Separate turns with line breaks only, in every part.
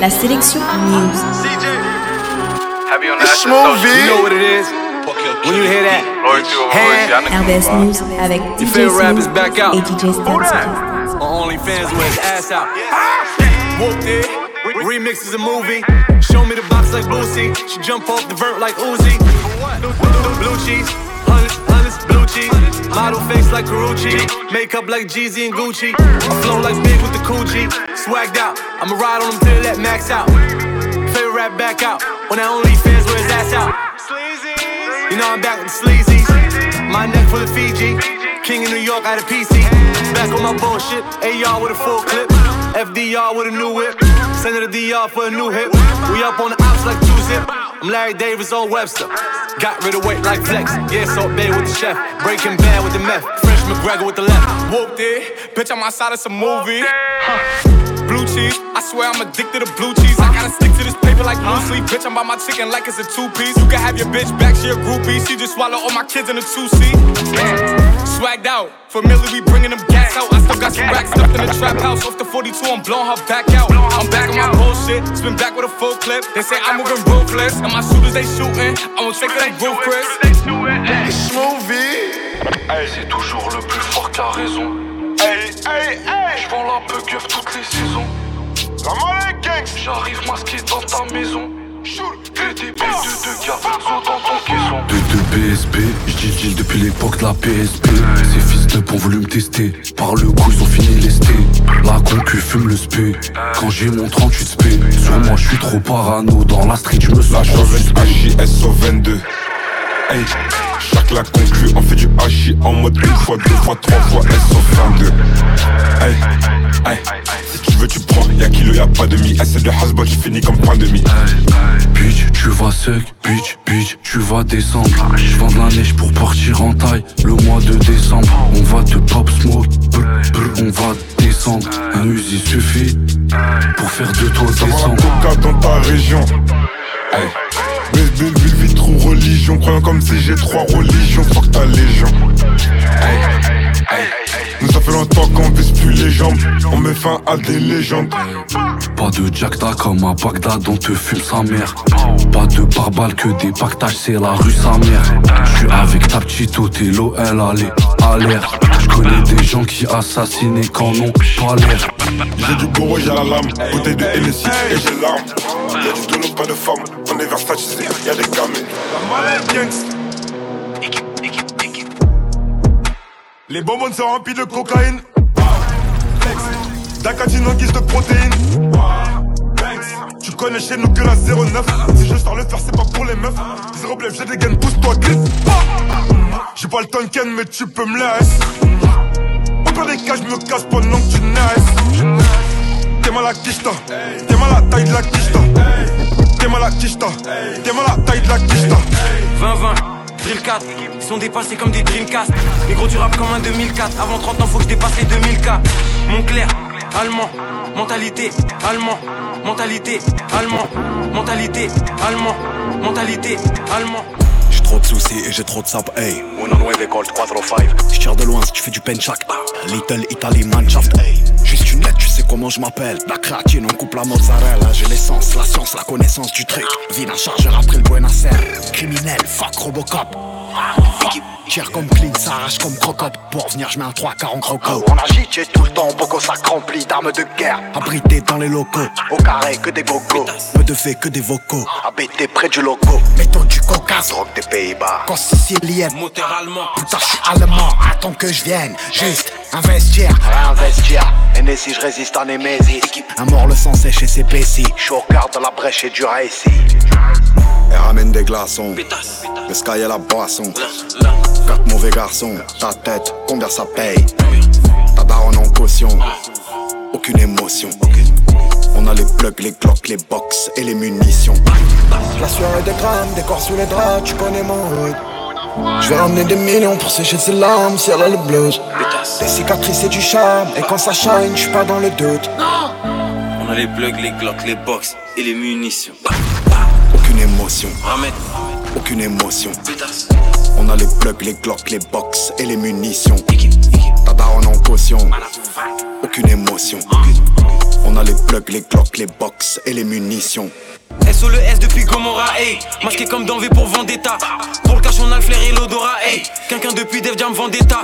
La sélection news.
Happy on the
It's
Astro Social.
movie.
You know what it is. When you hear that,
Loyalty over royalty. I know
RBS News avec
Your
DJ
favorite rap
Smooth
is back out.
et DJ Stats.
on OnlyFans with his ass out. Ah. Whooped it. Remix is a movie. Show me the box like Boosie. She jump off the vert like Uzi. Blue cheese. Cheese. Model face like Carucci. Makeup like Jeezy and Gucci. I flow like big with the coochie. Swagged out. I'ma ride on them till that max out. Favorite rap back out. When I OnlyFans with his ass out. You know I'm back with the sleazies. My neck full of Fiji. King of New York out of PC. Back on my bullshit. AR with a full clip. FDR with a new whip. Send it to DR for a new hit. We up on the ops like two zip. I'm Larry Davis on Webster. Got rid of weight like flex. Yeah, Salt Bay with the chef. Breaking bad with the meth. Fresh McGregor with the left. Whooped it. Bitch, I'm outside of some movie. Blue cheese, I swear I'm addicted to blue cheese. I gotta stick to this paper like blue sleep. Bitch, I'm by my chicken like it's a two piece. You can have your bitch back, she a groupie. She just swallow all my kids in a two seat. Swagged out, familiar, we bringing them gas out. I still got some racks stuffed in the trap house. Off the 42, I'm blowing her back out. I'm back on my bullshit, spin back with a full clip. They say I'm moving ruthless, and my shooters they shooting. I won't take that roof, Chris.
It's movie.
C'est toujours le plus fort qui a raison.
Hey, hey, hey.
J'vends la peu keuf toutes les saisons.
Comment les gangs?
J'arrive masqué dans ta maison. PDB de deux garçons dans ton caisson.
De de BSB, j'dis deal depuis l'époque de la PSP Ces fils de ont voulu me tester. Par le coup ils ont fini lesté La concu fume le spé. Quand j'ai mon 38 spé. Sur moi j'suis trop parano. Dans la street j'me sens
La
suspect.
HJS au 22 Hey, chaque la conclu on fait du HI en mode une fois, deux fois, trois fois S au 22 Hey, hey, si tu veux tu prends, y'a kilo, y'a pas demi c'est de hasbot, je finis comme point demi
Bitch, tu vas sec, bitch, bitch, tu vas descendre J'vends de la neige pour partir en taille. Le mois de décembre, on va te pop smoke. On va descendre, un Uzi suffit Pour faire de toi
Ça va un
descendre
coca dans ta région. Hey, Belle ville, vie, trou, religion Croyant comme si j'ai trois religions, fuck ta légion Hey, hey, nous ça fait longtemps qu'on vise plus les jambes On met fin à des légendes
Pas de Jackda comme à Bagdad, on te fume sa mère. Pas de pare-balles que des pactages, c'est la rue sa mère. J'suis avec ta petite Othello, elle allait à l'air. J'connais des gens qui assassinent et qu'en ont pas.
J'ai du beau j'ai la lame, bouteille de Hennessy et j'ai l'arme Y'a du dono, pas de femme, on est versatisé, y'a des gamins
Les bonbons sont remplis de cocaïne. D'acatine en guise de protéines. Tu connais chez nous que la 09. Si je sors le faire, c'est pas pour les meufs. Zéro blef, j'ai des gaines, pousse-toi, glisse. J'ai pas le tonken, mais tu peux me laisser. Au des cas, je me casse pendant que tu naisses. T'es mal à quicheta. T'es mal à taille de la quicheta. T'es mal à. T'es mal à taille de la quicheta.
20-20, drill 4, ils sont dépassés comme des Dreamcast. Les gros du rap comme un 2004. Avant 30 ans, faut que je dépasse les 2000K. Montclair, allemand, mentalité, allemand, mentalité, allemand, mentalité, allemand, mentalité, allemand.
Trop de soucis et j'ai trop de sap, hey. Una nueve Colt 405. J'tire de loin si tu fais du penchak. Ah. Little Italy Mannschaft, hey. Juste une lettre, tu sais comment je m'appelle. La créatine, on coupe la mozzarella. J'ai l'essence, la science, la connaissance du truc. Vide un chargeur après le Buenos Aires. Criminel, fuck Robocop. Tire comme clean, s'arrache comme crocop. Pour venir, je mets un 3 40 croco. On agit, j'ai tout le temps, beaucoup sac rempli d'armes de guerre. Abrité dans les locaux, au carré que des bocaux. Peu de faits que des vocaux. Habité près du loco. Méthode du Caucase, drogue des Pays-Bas. Quand sicilienne,
Moteur allemand,
Putain, je suis allemand, attends que je vienne. Juste investir, investir. Et si je résiste en Némésis. Un mort le sang sèche et c'est pessi. Je suis au quart de la brèche et du récit.
Elle ramène des glaçons,
pétasse,
le sky et la boisson. Quatre mauvais garçons, ta tête, combien ça paye? Ta daronne en caution, aucune émotion. On a les plugs, les glocks, les box et les munitions.
La sueur et des grammes, des corps sous les draps, tu connais mon hood. Je vais ramener des millions pour sécher ses larmes si elle a le blues. Des cicatrices et du charme, et quand ça shine, je suis pas dans le doute.
On a les plugs, les glocks, les box et les munitions.
Aucune émotion,
Ramène,
aucune émotion.
pétasse,
On a les plugs, les glocks, les box et les munitions. Ta daronne en caution, aucune émotion. On a les plugs, les glocks, les box et les munitions.
SO le S depuis Gomorra, hey. Masqué comme dans V pour Vendetta. Pour le cash, on a le flair et l'odorat, hey. Quelqu'un depuis Def Jam Vendetta.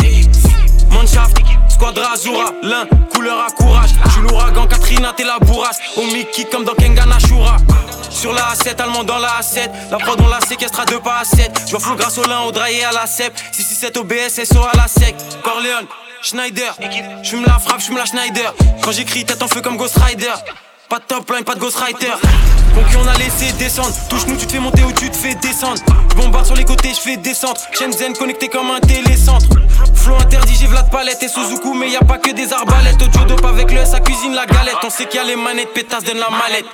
Manshaft, Squadra Azura, l'un, couleur à courage. J'suis l'ouragan, Katrina, t'es la bourrasse. Au Mickey comme dans Kengan Ashura. Sur la A7, allemand dans la A7. La prod, on la séquestre à deux pas à 7. J'vois flou grâce au lin, au draillé à la CEP. 667 OBS, SO à la sec. Corleone, Schneider. J'fume la frappe, j'fume la Schneider. Quand j'écris, tête en feu comme Ghost Rider. Pas de top line, pas de ghostwriter. qui on a laissé descendre. Touche-nous, tu te fais monter ou tu te fais descendre. Bombarde sur les côtés, je fais descendre. Shenzhen connecté comme un télécentre. Flow interdit, j'ai Vlad Palette et Suzuku, mais y a pas que des arbalètes. Audio dope avec le sa cuisine la galette. On sait qu'il y a les manettes, pétasse, donne la mallette.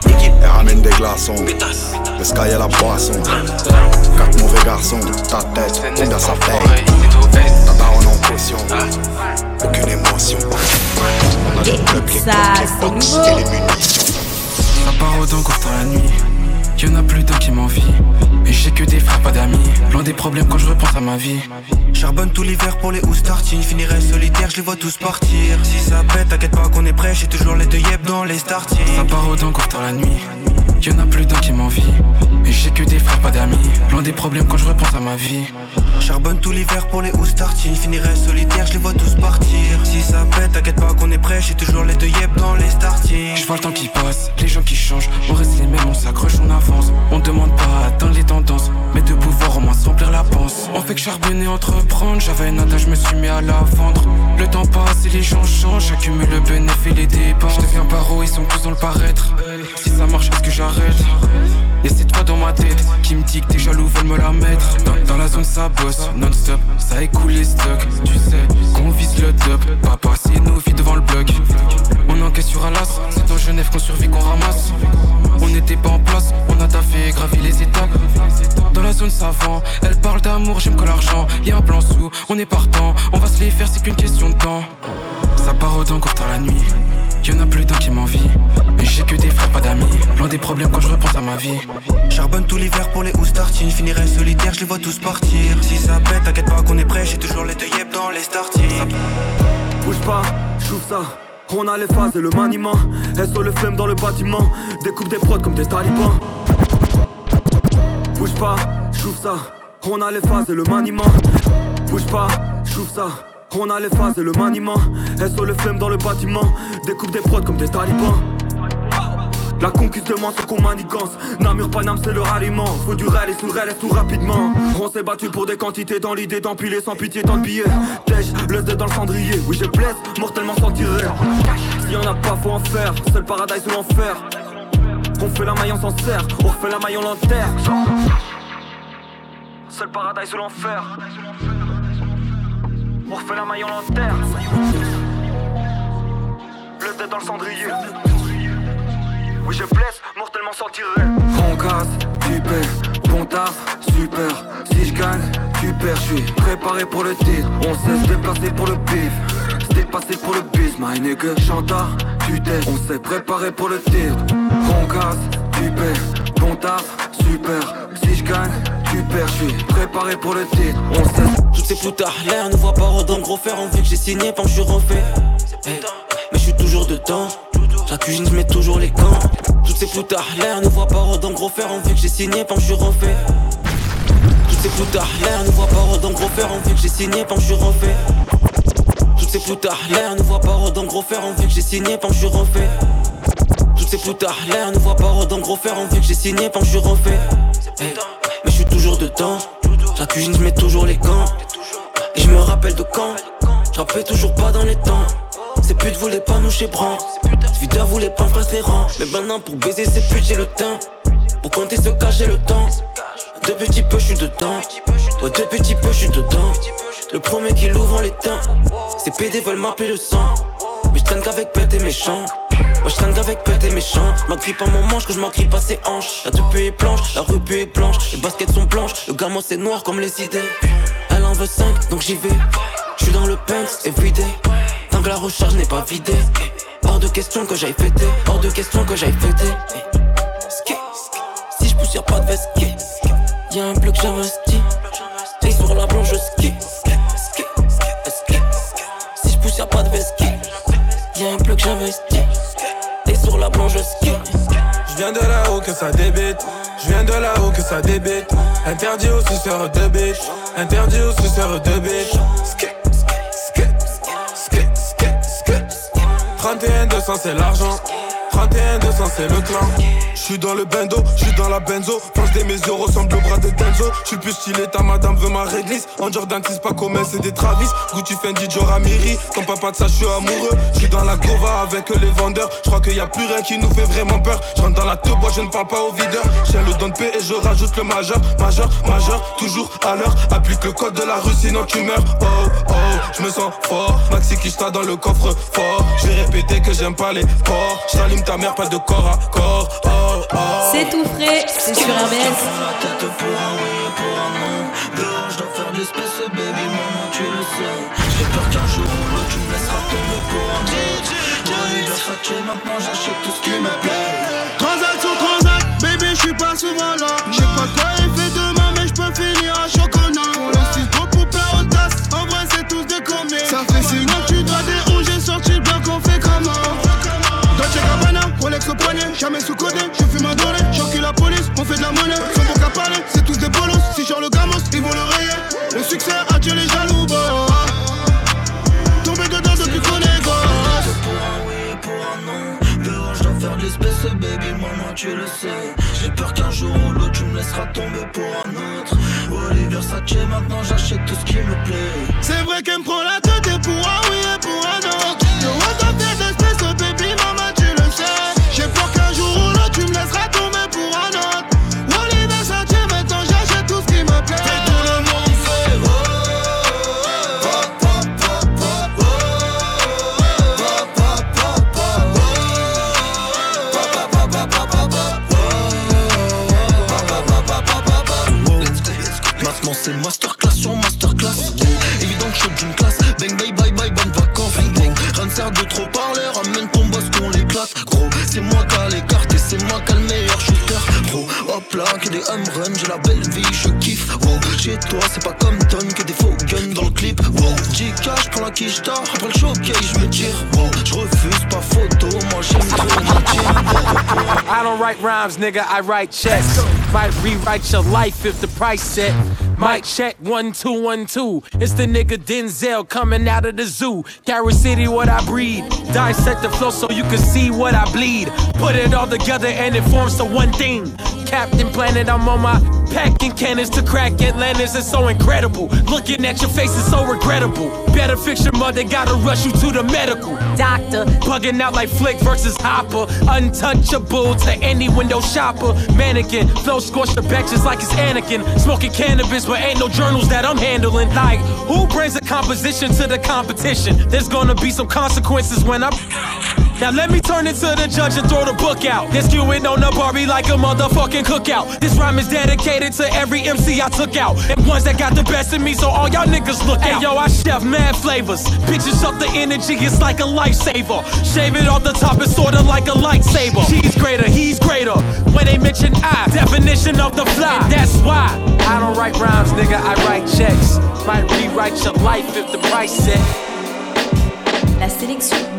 Elle ramène des glaçons. Le sky à la boisson. Quatre mauvais garçons, ta tête, combien ça paye. Ta daronne en pression. Aucune émotion. On a les clubs, les
Ça, c'est nouveau.
Au encore dans la nuit. Y'en a plus d'un qui m'envie. Et j'ai que des frères, pas d'amis. Loin des problèmes quand je repense à ma vie.
Charbonne tout l'hiver pour les oustartines Finirai solitaire, je les vois tous partir Si ça pète, t'inquiète pas qu'on est prêt J'ai toujours les deux yep dans les startings
Ça part au encore dans la nuit. Y'en a plus d'un qui m'envie. Et j'ai que des frères, pas d'amis. Loin des problèmes quand je repense à ma vie.
Charbonne tout l'hiver pour les oustartines Finirai solitaire, je les vois tous partir Si ça pète, t'inquiète pas qu'on est prêt J'ai toujours les deux yep dans les startings
Je vois le temps qui passe, les gens qui changent. On reste les mêmes, on s'accroche, on avance. Charbonner, entreprendre. J'avais une attache, je me suis mis à la vendre. Le temps passe et les gens changent. J'accumule le bénéfice et les dépenses. Je deviens paro, ils sont tous dans le paraître. Si ça marche, est-ce que j'arrête? Y'a cette voix dans ma tête qui me dit que tes jaloux veulent me la mettre. Dans, la zone, ça bosse non-stop. Ça écoule les stocks. Tu sais qu'on vise le top. Papa, c'est nos vies devant le bloc. On encaisse sur Alas. C'est en Genève qu'on survit, qu'on ramasse. On n'était pas en place, on a taffé, gravi les étapes. Dans la zone savant, elle parle d'amour, j'aime que l'argent. Y'a un plan sous, on est partant, on va se les faire, c'est qu'une question de temps. Ça part au encore dans la nuit. Y'en a plus d'un qui m'envie. Mais j'ai que des frères, pas d'amis. Loin des problèmes quand je repense à ma vie.
Charbonne tout l'hiver pour les oustartines Finirai solitaire, je les vois tous partir Si ça pète, t'inquiète pas qu'on est prêt J'ai toujours les deux yep dans les startings
Bouge pas, j'ouvre ça. On a les phases et le maniement. SO le flemme dans le bâtiment. Découpe des prods comme des talibans. Bouge pas, j'ouvre ça. On a les phases et le maniement. Bouge pas, j'ouvre ça. On a les phases et le maniement. SO le flemme dans le bâtiment. Découpe des prods comme des talibans. La conquise demande ce qu'on manigance. Namur Paname c'est le ralliement. Faut du réel et sous le réel et tout rapidement. On s'est battu pour des quantités dans l'idée d'empiler sans pitié tant de billets. Le Z dans le cendrier. Oui j'ai blesse, mortellement sans tirer. S'il y en a pas faut en faire. C'est le paradis ou l'enfer. On fait la maille on s'en sert. On refait la maille on l'enterre. C'est le paradis ou l'enfer. On refait la maille on l'enterre. Le Z dans le cendrier oui je blesse, mortellement sans tirer On casse, tu perds, bon super. Si je gagne, tu perds, je suis préparé pour le titre. On sait se déplacer pour le bif Se dépasser pour le bis, my nigga Chantard, tu t'es, on s'est préparé pour le titre. On casse, tu perds, bon super. Si je gagne, tu perds, je suis préparé pour le titre. On sait
Toutes ces foutards, l'air ne voit pas redon gros fer On vu que j'ai signé quand je suis refait Mais je suis toujours dedans la cuisine, je mets toujours les camps. Toutes ces foutards, l'air ne voit pas redon gros fer. On vu que j'ai signé quand je suis refait. Toutes ces l'air ne voit pas redon gros fer. On vu que j'ai signé quand je suis refait. Toutes ces l'air ne voit pas redon gros fer. On vu que j'ai signé quand je suis refait. Toutes ces foutards, l'air ne voit pas redon gros fer. On vu que j'ai signé quand je suis refait. Mais je suis toujours dedans. La cuisine, je mets toujours les camps. Et je me rappelle de quand. Je toujours pas dans les temps. Ces putes voulaient pas nous chez Bran. Ce videur voulait pas faire ses rangs. Mais maintenant pour baiser ces putes j'ai le temps. Pour compter ce cas j'ai le temps. De petits peu je dedans. Ouais de petits peu je dedans. Le premier qui l'ouvre en l'éteint. Ces PD veulent m'appeler le sang. Mais je qu'avec pète et méchant. Moi je traîne qu'avec pète et méchant. M'agrippe pas mon manche que je m'agrippe pas ses hanches. La tepu est blanche, la rue est blanche. Les baskets sont blanches, le gamin c'est noir comme les idées. Elle en veut 5 donc j'y vais. Je suis dans le Pence everyday. Tant que la recharge n'est pas vidée. Hors de question que j'aille fêter. Hors de question que j'aille fêter. Ski. Si je pousse, pas de veste. Y'a un bloc j'investis. Et sur la blanche, je ski. Ski. Ski. Si je pousse, pas de veste. Y'a un bloc j'investis. Et sur la plonge
Je viens de là-haut que ça débite. Je viens de là-haut que ça débite. Interdit aux suceurs de bitch. Interdit aux suceurs de bitch. 31 200 c'est l'argent. 31 200 c'est le clan. J'suis dans le bendo, j'suis dans la benzo. Pense des mes euros ressemble au bras de Denzo. J'suis plus stylé, ta madame veut ma réglisse. En Jordan, c'est pas commun, c'est des Travis. Gucci Fendi, Dior Amiri. Ton papa de ça, j'suis amoureux. J'suis dans la gova avec les vendeurs. J'crois qu'il y a plus rien qui nous fait vraiment peur. J'rentre dans la te bois, je ne parle pas au videur. J'ai le don de paix et je rajoute le majeur. Majeur, majeur, toujours à l'heure. Applique le code de la rue, sinon tu meurs. Oh, oh, j'me sens fort. Maxi Kishta dans le coffre fort. J'vais répéter que j'aime pas les porcs. J'allume ta mère, pas de corps à corps. Oh, oh.
C'est tout frais, c'est sur RBS.
la tête pour un oui et pour un non. Dehors, je dois faire de l'espèce, baby, maman, tu le sais. J'ai peur qu'un jour ou l'autre, tu me laisseras tomber pour un autre. Moi, Versace, maintenant j'achète tout ce qui me plaît.
Transaction, transact, baby, je suis pas souvent là.
Tomber pour un autre. Oliver Versace, maintenant j'achète tout ce qui me plaît.
C'est vrai qu'elle me prend la
Je me tire. Je refuse pas photo Moi j'aime trop mentir
I don't write rhymes, nigga, I write checks. Might rewrite your life if the price set. Might check one two one two. It's the nigga Denzel coming out of the zoo. Carry City, what I breed. Dissect the flow so you can see what I bleed. Put it all together and it forms to one thing. Captain Planet, I'm on my packing cannons to crack Atlantis. It's so incredible. Looking at your face is so regrettable. Better fix your mother, gotta rush you to the medical. Doctor, bugging out like Flick versus Hopper. Untouchable to any window shopper. Mannequin, flow scorched the back just like it's Anakin. Smoking cannabis, but ain't no journals that I'm handling. Like, who brings a composition to the competition? There's gonna be some consequences when I'm. Now let me turn it to the judge and throw the book out. This skewing on the Barbie like a motherfucking cookout. This rhyme is dedicated to every MC I took out. And ones that got the best in me, so all y'all niggas look out. Hey, yo, I chef mad flavors. Bitches up the energy, it's like a lifesaver. Shave it off the top, it's sorta like a lightsaber. She's greater, he's greater. When they mention I, definition of the fly. And that's why I don't write rhymes, nigga, I write checks. Might rewrite your life if the price set.
La sélection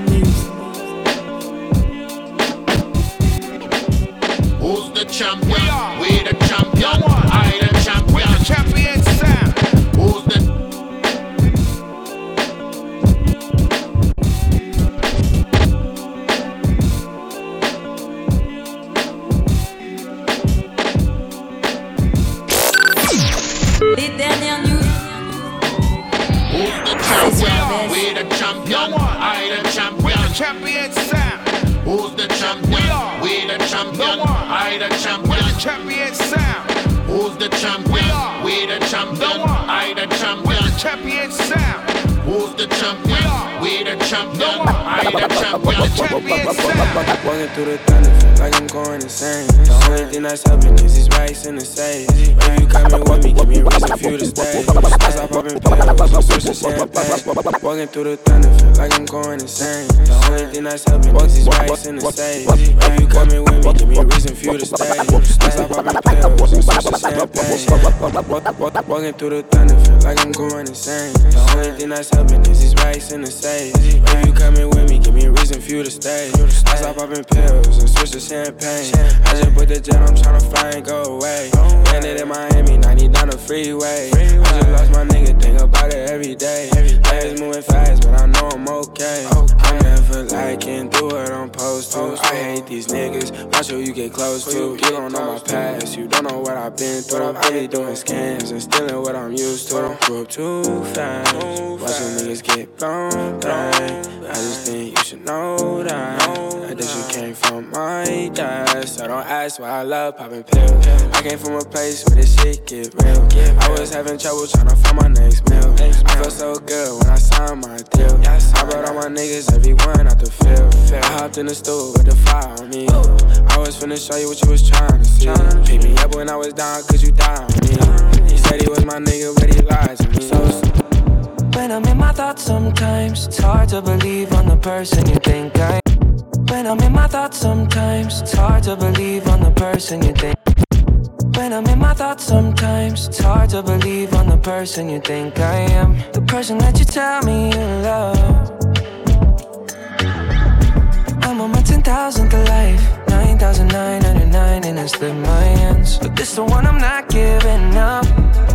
champion? We the champion. I the champion.
Walking through the thunder, like I'm going insane. The only thing that's helping is these rights in the safe. If you coming with me, give me a reason for you to stay. As I poppin' pills, I'm switching champagne. Walking through the thunder, like I'm going insane. The only thing that's helping is these rights in the safe. If you coming with me, give me a reason for you to stay. As I poppin' pills, I'm switching champagne. Walking through the thunder, like I'm going insane. The only thing that's helping is these racks in the safe. If you coming with me, give me a for you to stay. I stop popping pills and switch to champagne. I just put the jet, I'm tryna fly and go away. Landed in Miami, 90 down the freeway. I just lost my nigga, think about it every day. Days moving liking, do what I'm supposed to. I hate these niggas, watch who you get close to. You don't know my past, you don't know what I've been through. I be doing scams and stealing what I'm used to. Grew up too fast, Watch watching niggas get blown. I just think you should know that. Shit came from my dad. So don't ask why I love popping pills. I came from a place where this shit get real. I was having trouble trying to find my next meal. I felt so good when I signed my deal. I brought all my niggas, everyone out the field. I hopped in the stool with the fire on me. I was finna show you what you was trying to see. Pick me up when I was down, cause you down on me. He said he was my nigga, but he lied to me.
When I'm in my thoughts sometimes, it's hard to believe on the person you think I am. When I'm in my thoughts sometimes, it's hard to believe on the person you think. When I'm in my thoughts sometimes, it's hard to believe on the person you think I am. The person that you tell me you love. I'm on my 10,000th life, 9,999 and it's in my hands. But this the one I'm not giving up.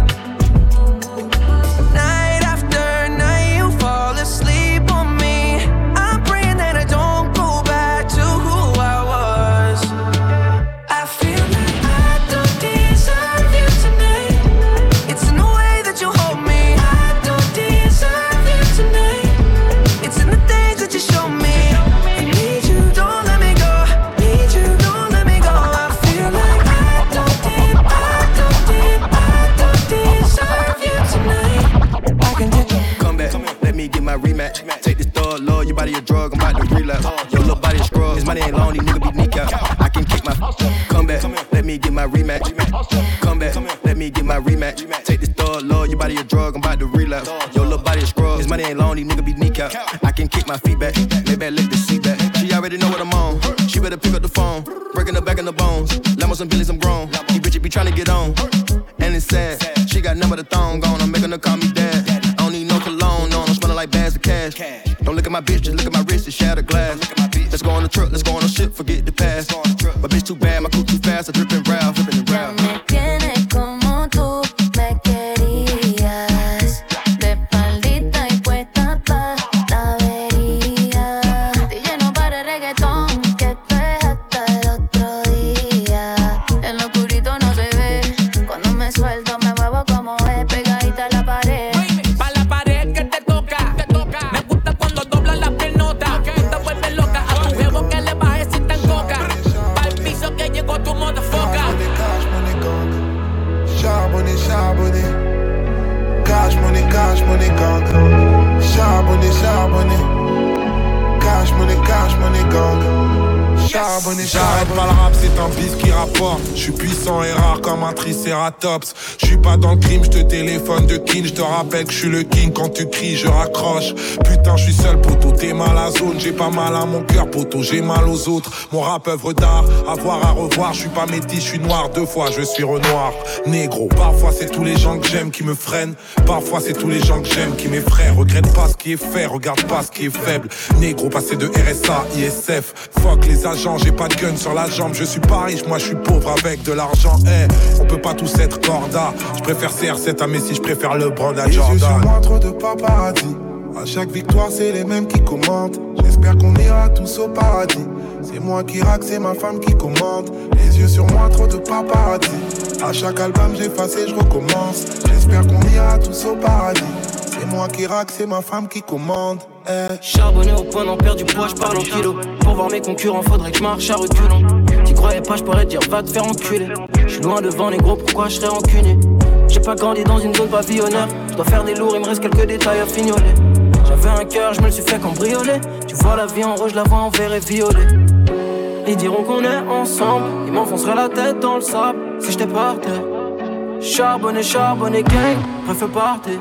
Get my rematch. Come back, let me get my rematch. Take this thug, love, your body a drug, I'm about to relapse. Your little body a scrub, his money ain't long, these niggas be kneecap. I can kick my feet back, lay back, let the seat back. She already know what I'm on, she better pick up the phone. Breaking her back in the bones, Lambos and Billies, I'm grown. These bitches be trying to get on, and it's sad. She got number the thong on, I'm making her call me dad. I don't need no cologne, no, I'm smelling like bags of cash. Don't look at my bitch, just look at my wrist, it's shattered glass. Let's go on the truck, let's go on the ship, forget the past. My bitch too bad, my coupe too fast, I drip and rap,
triceratops. Je suis pas dans le crime, je te téléphone de king. Je te rappelle que je suis le king quand tu cries, je raccroche. Putain, je suis seul, poteau, t'es mal à zone. J'ai pas mal à mon cœur, poteau, j'ai mal aux autres. Mon rap œuvre d'art, à voir, à revoir. Je suis pas métis, je suis noir deux fois, je suis renoir. Négro, parfois c'est tous les gens que j'aime qui me freinent. Parfois c'est tous les gens que j'aime qui m'effraient. Regrette pas ce qui est fait, regarde pas ce qui est faible. Négro, passé de RSA, ISF. Fuck les agents, j'ai pas de gun sur la jambe. Je suis pas riche, moi je suis pauvre avec de l'argent. Eh, on peut pas tous être corda. Je préfère CR7 à Messi, je préfère LeBron à
Les yeux sur
Jordan.
moi, trop de paparazzi. À chaque victoire, c'est les mêmes qui commentent. J'espère qu'on ira tous au paradis. C'est moi qui rack, c'est ma femme qui commande. Les yeux sur moi, trop de paparazzi. À chaque album, j'efface et je recommence. J'espère qu'on ira tous au paradis. C'est moi qui rack, c'est ma femme qui commande. Eh.
Charbonné au point d'en perdre du poids, je parle en kilo. Pour voir mes concurrents, faudrait que je marche à reculons. Croyais pas, je pourrais dire va te faire enculer. Je suis loin devant les gros, pourquoi je serais rancunier J'ai pas grandi dans une zone pavillonnaire. Je dois faire des lourds, il me reste quelques détails à fignoler. J'avais un cœur, je me le suis fait cambrioler. Tu vois la vie en rouge, la vois en vert et violet. Ils diront qu'on est ensemble, ils m'enfonceraient la tête dans le sable si je partais. Charbonné, charbonné, gang, préfère partir.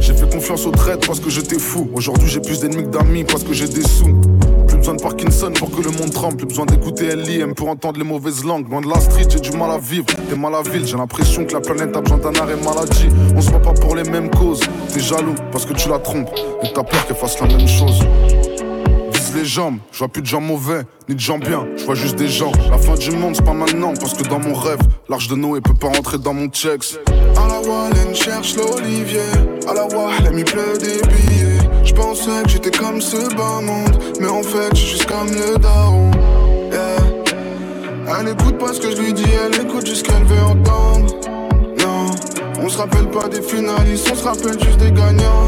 J'ai fait confiance aux traites parce que j'étais fou. Aujourd'hui j'ai plus d'ennemis que d'amis parce que j'ai des sous.
Besoin de Parkinson pour que le monde tremble. Besoin d'écouter LIM pour entendre les mauvaises langues. Loin de la street, j'ai du mal à vivre. T'es mal à ville, j'ai l'impression que la planète a besoin d'un arrêt maladie. On se voit pas pour les mêmes causes. T'es jaloux parce que tu la trompes. Et t'as peur qu'elle fasse la même chose. Vise les jambes, je vois plus de gens mauvais, ni de gens bien, je vois juste des gens. La fin du monde, c'est pas maintenant, parce que dans mon rêve, l'arche de Noé peut pas rentrer dans mon checks.
À la Wallen cherche l'olivier À la Wall, il pleut des billets Je pensais que j'étais comme ce bas monde Mais en fait, je suis juste comme le daron. Yeah. Elle écoute pas ce que je lui dis Elle écoute juste ce qu'elle veut entendre. Non, on se rappelle pas des finalistes On se rappelle juste des gagnants.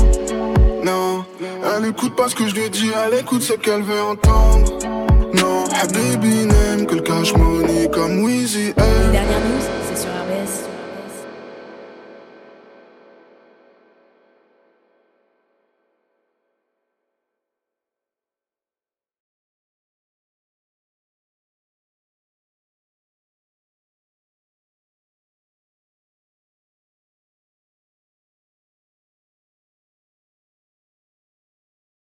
Non, elle écoute pas ce que je lui dis Elle écoute ce qu'elle veut entendre. Non, Habibi n'aime que le cash money comme Weezy.
Dernière